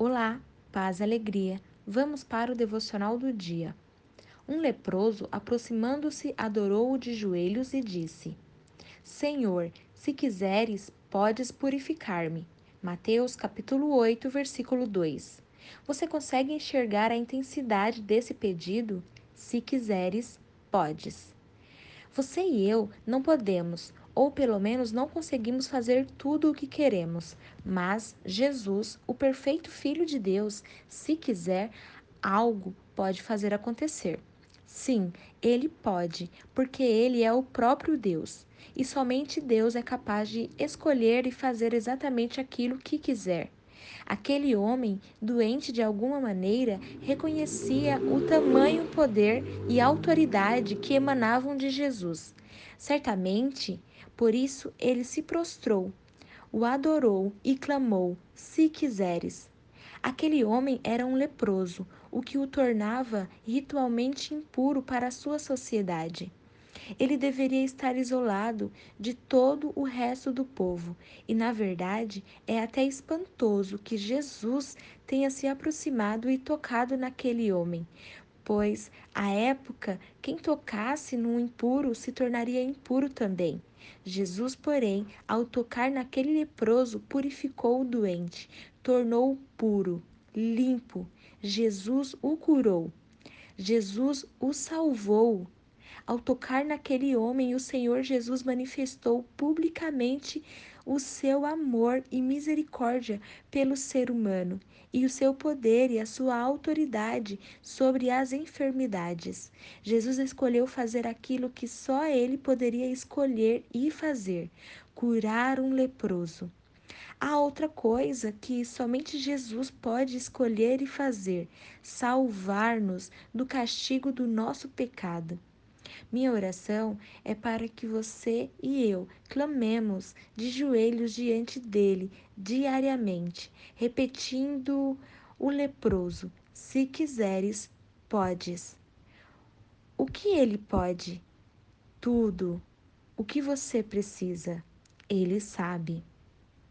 Olá, paz e alegria. Vamos para o devocional do dia. Um leproso, aproximando-se, adorou-o de joelhos e disse: Senhor, se quiseres, podes purificar-me. Mateus capítulo 8, versículo 2. Você consegue enxergar a intensidade desse pedido? Se quiseres, podes. Você e eu não podemos, ou pelo menos não conseguimos fazer tudo o que queremos, mas Jesus, o perfeito Filho de Deus, se quiser, algo pode fazer acontecer. Sim, ele pode, porque ele é o próprio Deus. E somente Deus é capaz de escolher e fazer exatamente aquilo que quiser. Aquele homem, doente de alguma maneira, reconhecia o tamanho poder e autoridade que emanavam de Jesus. Certamente, por isso ele se prostrou, o adorou e clamou: Se quiseres. Aquele homem era um leproso, o que o tornava ritualmente impuro para a sua sociedade. Ele deveria estar isolado de todo o resto do povo, e na verdade é até espantoso que Jesus tenha se aproximado e tocado naquele homem, pois à época quem tocasse no impuro se tornaria impuro também. Jesus, porém, ao tocar naquele leproso, purificou o doente, tornou-o puro, limpo. Jesus o curou. Jesus o salvou. Ao tocar naquele homem, o Senhor Jesus manifestou publicamente o seu amor e misericórdia pelo ser humano e o seu poder e a sua autoridade sobre as enfermidades. Jesus escolheu fazer aquilo que só ele poderia escolher e fazer: curar um leproso. Há outra coisa que somente Jesus pode escolher e fazer: salvar-nos do castigo do nosso pecado. Minha oração é para que você e eu clamemos de joelhos diante dele diariamente, repetindo o leproso: Se quiseres, podes. O que ele pode? Tudo. O que você precisa? Ele sabe.